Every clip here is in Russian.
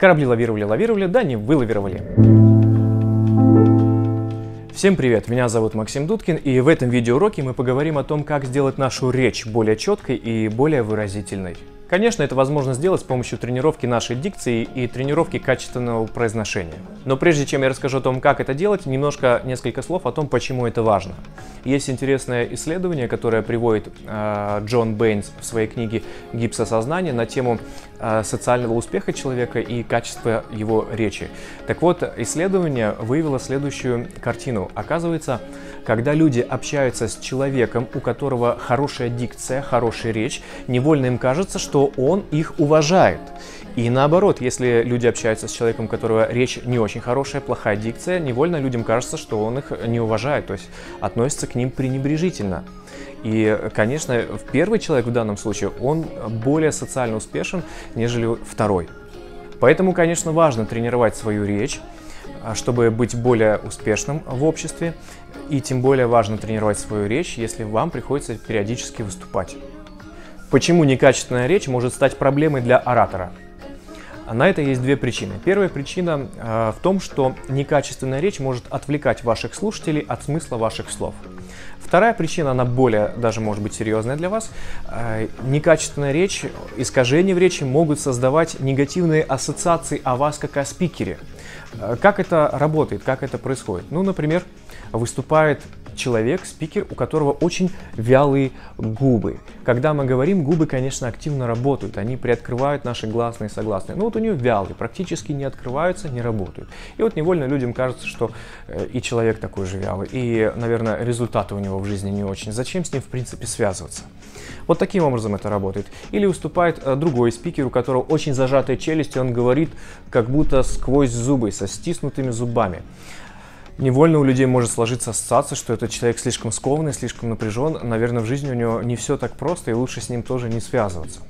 Корабли лавировали, лавировали, да не вылавировали. Всем привет, меня зовут Максим Дудкин, и в этом видеоуроке мы поговорим о том, как сделать нашу речь более четкой и более выразительной. Конечно, это возможно сделать с помощью тренировки нашей дикции и тренировки качественного произношения. Но прежде чем я расскажу о том, как это делать, немножко несколько слов о том, почему это важно. Есть интересное исследование, которое приводит э, Джон Бэйнс в своей книге «Гипсосознание» на тему социального успеха человека и качества его речи. Так вот, исследование выявило следующую картину. Оказывается, когда люди общаются с человеком, у которого хорошая дикция, хорошая речь, невольно им кажется, что он их уважает. И наоборот, если люди общаются с человеком, у которого речь не очень хорошая, плохая дикция, невольно людям кажется, что он их не уважает, то есть относится к ним пренебрежительно. И, конечно, первый человек в данном случае, он более социально успешен, нежели второй. Поэтому, конечно, важно тренировать свою речь, а, чтобы быть более успешным в обществе. И тем более важно тренировать свою речь, если вам приходится периодически выступать. Почему некачественная речь может стать проблемой для оратора? На это есть две причины. Первая причина э, в том, что некачественная речь может отвлекать ваших слушателей от смысла ваших слов. Вторая причина, она более даже может быть серьезная для вас. Э, некачественная речь, искажения в речи могут создавать негативные ассоциации о вас как о спикере. Э, как это работает, как это происходит? Ну, например, выступает человек, спикер, у которого очень вялые губы. Когда мы говорим, губы, конечно, активно работают, они приоткрывают наши гласные и согласные. Но вот у нее вялые, практически не открываются, не работают. И вот невольно людям кажется, что э, и человек такой же вялый, и, наверное, результаты у него в жизни не очень. Зачем с ним, в принципе, связываться? Вот таким образом это работает. Или выступает э, другой спикер, у которого очень зажатая челюсть, и он говорит как будто сквозь зубы, со стиснутыми зубами невольно у людей может сложиться ассоциация, что этот человек слишком скованный, слишком напряжен. Наверное, в жизни у него не все так просто, и лучше с ним тоже не связываться.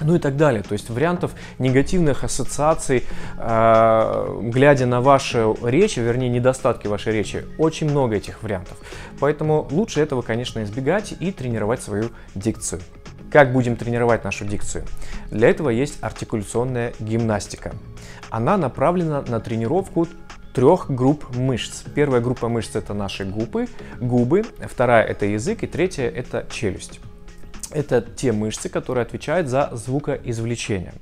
Ну и так далее. То есть вариантов негативных ассоциаций, э, глядя на вашу речь, вернее, недостатки вашей речи, очень много этих вариантов. Поэтому лучше этого, конечно, избегать и тренировать свою дикцию. Как будем тренировать нашу дикцию? Для этого есть артикуляционная гимнастика. Она направлена на тренировку трех групп мышц. Первая группа мышц это наши губы, губы, вторая это язык и третья это челюсть. Это те мышцы, которые отвечают за звукоизвлечение.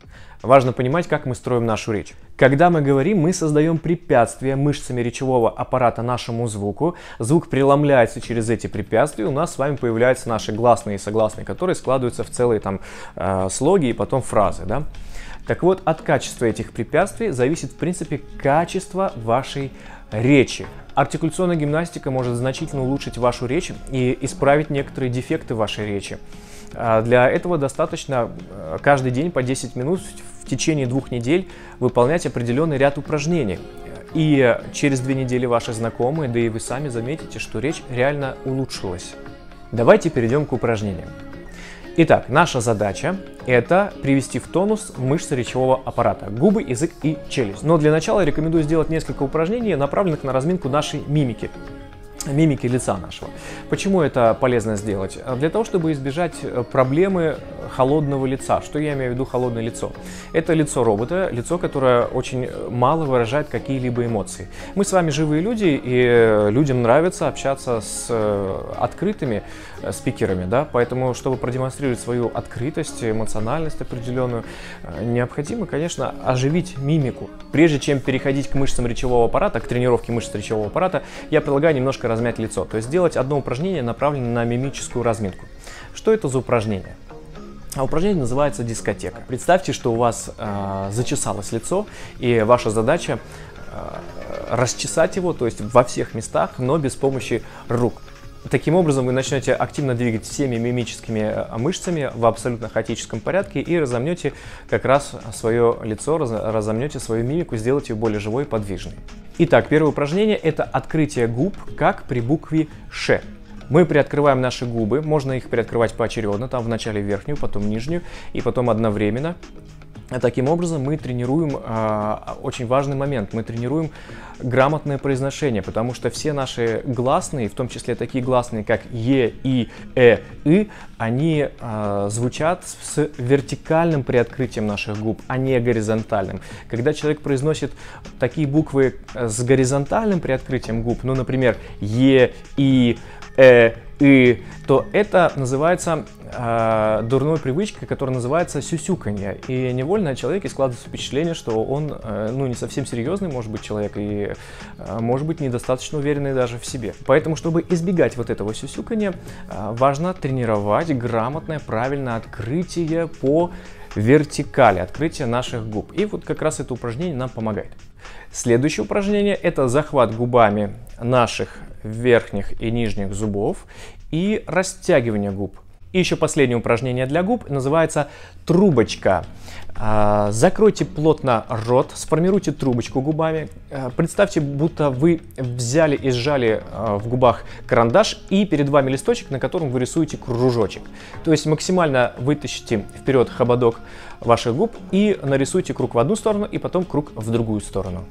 Важно понимать, как мы строим нашу речь. Когда мы говорим, мы создаем препятствия мышцами речевого аппарата нашему звуку. Звук преломляется через эти препятствия, у нас с вами появляются наши гласные и согласные, которые складываются в целые там э, слоги и потом фразы. Да? Так вот, от качества этих препятствий зависит, в принципе, качество вашей речи. Артикуляционная гимнастика может значительно улучшить вашу речь и исправить некоторые дефекты вашей речи. А для этого достаточно э, каждый день по 10 минут в течение двух недель выполнять определенный ряд упражнений. И через две недели ваши знакомые, да и вы сами заметите, что речь реально улучшилась. Давайте перейдем к упражнениям. Итак, наша задача – это привести в тонус мышцы речевого аппарата, губы, язык и челюсть. Но для начала рекомендую сделать несколько упражнений, направленных на разминку нашей мимики мимики лица нашего. Почему это полезно сделать? Для того, чтобы избежать э, проблемы холодного лица. Что я имею в виду холодное лицо? Это лицо робота, лицо, которое очень мало выражает какие-либо эмоции. Мы с вами живые люди, и людям нравится общаться с э, открытыми э, спикерами, да, поэтому, чтобы продемонстрировать свою открытость, эмоциональность определенную, необходимо, конечно, оживить мимику. Прежде чем переходить к мышцам речевого аппарата, к тренировке мышц речевого аппарата, я предлагаю немножко размять лицо, то есть сделать одно упражнение, направленное на мимическую разминку. Что это за упражнение? А упражнение называется дискотека. Представьте, что у вас э, зачесалось лицо, и ваша задача э, расчесать его, то есть во всех местах, но без помощи рук. Таким образом, вы начнете активно двигать всеми мимическими э, мышцами в абсолютно хаотическом порядке и разомнете как раз свое лицо, разомнете свою мимику, сделайте ее более живой и подвижной. Итак, первое упражнение – это открытие губ, как при букве «Ш». Мы приоткрываем наши губы, можно их приоткрывать поочередно, там вначале верхнюю, потом нижнюю, и потом одновременно Таким образом, мы тренируем э, очень важный момент. Мы тренируем грамотное произношение, потому что все наши гласные, в том числе такие гласные, как е, и, э, и, они э, звучат с вертикальным приоткрытием наших губ, а не горизонтальным. Когда человек произносит такие буквы с горизонтальным приоткрытием губ, ну, например, е, и, э, и, то это называется э, дурной привычкой, которая называется сюсюканье. И невольно человеке складывается впечатление, что он э, ну, не совсем серьезный, может быть, человек, и э, может быть недостаточно уверенный даже в себе. Поэтому, чтобы избегать вот этого сюсюканья, э, важно тренировать грамотное, правильное открытие по вертикали, открытие наших губ. И вот как раз это упражнение нам помогает. Следующее упражнение это захват губами наших верхних и нижних зубов и растягивание губ. И еще последнее упражнение для губ называется трубочка. А, закройте плотно рот, сформируйте трубочку губами. А, представьте, будто вы взяли и сжали а, в губах карандаш и перед вами листочек, на котором вы рисуете кружочек. То есть максимально вытащите вперед хободок ваших губ и нарисуйте круг в одну сторону и потом круг в другую сторону.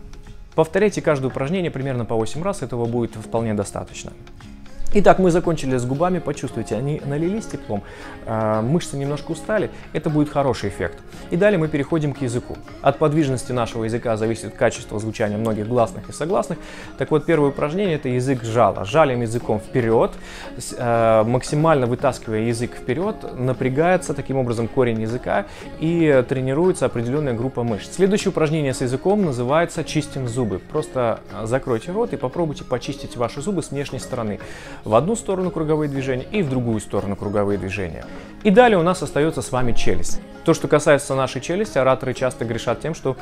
Повторяйте каждое упражнение примерно по 8 раз, этого будет вполне достаточно. Итак, мы закончили с губами, почувствуйте, они налились теплом, э, мышцы немножко устали, это будет хороший эффект. И далее мы переходим к языку. От подвижности нашего языка зависит качество звучания многих гласных и согласных. Так вот, первое упражнение это язык жала. Жалим языком вперед, э, максимально вытаскивая язык вперед, напрягается таким образом корень языка и тренируется определенная группа мышц. Следующее упражнение с языком называется чистим зубы. Просто закройте рот и попробуйте почистить ваши зубы с внешней стороны в одну сторону круговые движения и в другую сторону круговые движения. И далее у нас остается с вами челюсть. То, что касается нашей челюсти, ораторы часто грешат тем, что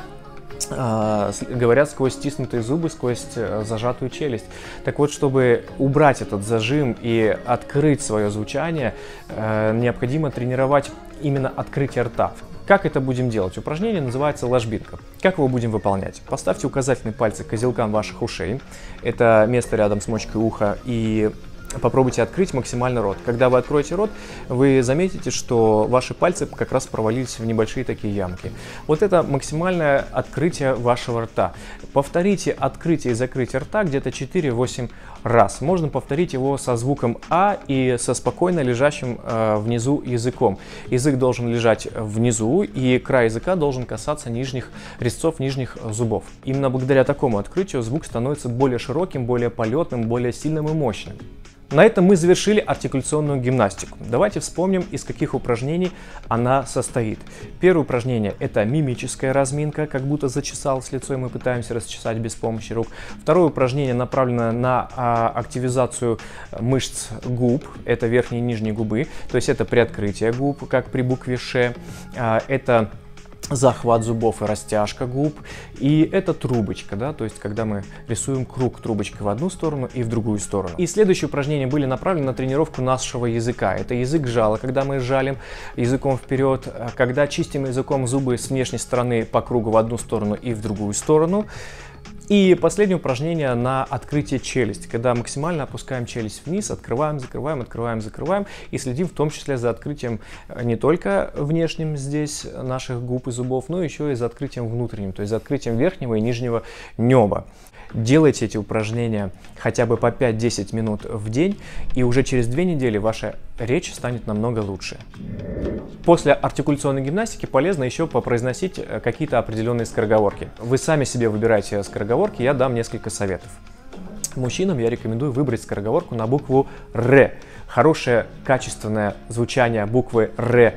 а, говорят сквозь стиснутые зубы, сквозь э, зажатую челюсть. Так вот, чтобы убрать этот зажим и открыть свое звучание, э, необходимо тренировать именно открытие рта. Как это будем делать? Упражнение называется ложбинка. Как его будем выполнять? Поставьте указательные пальцы к козелкам ваших ушей. Это место рядом с мочкой уха и попробуйте открыть максимально рот. Когда вы откроете рот, вы заметите, что ваши пальцы как раз провалились в небольшие такие ямки. Вот это максимальное открытие вашего рта. Повторите открытие и закрытие рта где-то 4-8 раз. Можно повторить его со звуком А и со спокойно лежащим э, внизу языком. Язык должен лежать внизу, и край языка должен касаться нижних резцов, нижних зубов. Именно благодаря такому открытию звук становится более широким, более полетным, более сильным и мощным. На этом мы завершили артикуляционную гимнастику. Давайте вспомним, из каких упражнений она состоит. Первое упражнение – это мимическая разминка, как будто зачесалось лицо, и мы пытаемся расчесать без помощи рук. Второе упражнение направлено на а, активизацию мышц губ, это верхние и нижние губы, то есть это приоткрытие губ, как при букве «Ш». А, это захват зубов и растяжка губ. И это трубочка, да, то есть когда мы рисуем круг трубочкой в одну сторону и в другую сторону. И следующие упражнения были направлены на тренировку нашего языка. Это язык жала, когда мы жалим языком вперед, когда чистим языком зубы с внешней стороны по кругу в одну сторону и в другую сторону. И последнее упражнение на открытие челюсти, когда максимально опускаем челюсть вниз, открываем, закрываем, открываем, закрываем и следим в том числе за открытием э, не только внешним здесь наших губ и зубов, но еще и за открытием внутренним, то есть за открытием верхнего и нижнего неба. Делайте эти упражнения хотя бы по 5-10 минут в день, и уже через две недели ваша речь станет намного лучше. После артикуляционной гимнастики полезно еще попроизносить э, какие-то определенные скороговорки. Вы сами себе выбираете скороговорки, я дам несколько советов. Мужчинам я рекомендую выбрать скороговорку на букву «Р». Хорошее, качественное звучание буквы «Р»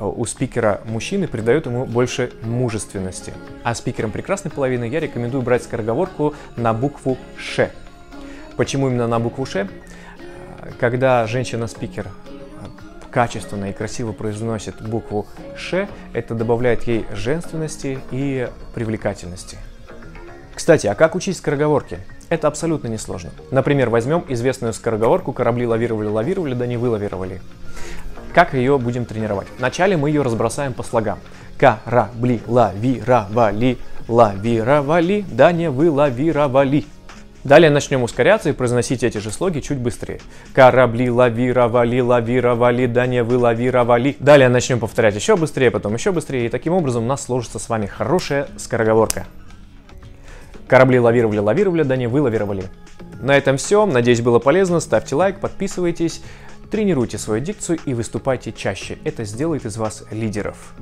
у спикера мужчины придает ему больше мужественности. А спикерам прекрасной половины я рекомендую брать скороговорку на букву «Ш». Почему именно на букву «Ш»? Когда женщина-спикер качественно и красиво произносит букву «Ш», это добавляет ей женственности и привлекательности. Кстати, а как учить скороговорки? Это абсолютно несложно. Например, возьмем известную скороговорку «корабли лавировали-лавировали, да не вылавировали». Как ее будем тренировать? Вначале мы ее разбросаем по слогам. Корабли лавировали, лавировали, да не вылавировали. Далее начнем ускоряться и произносить эти же слоги чуть быстрее. Корабли лавировали, лавировали, да не вы лавировали. Далее начнем повторять еще быстрее, потом еще быстрее, и таким образом у нас сложится с вами хорошая скороговорка. Корабли лавировали, лавировали, да не вы лавировали. На этом все. Надеюсь, было полезно. Ставьте лайк, подписывайтесь, тренируйте свою дикцию и выступайте чаще. Это сделает из вас лидеров.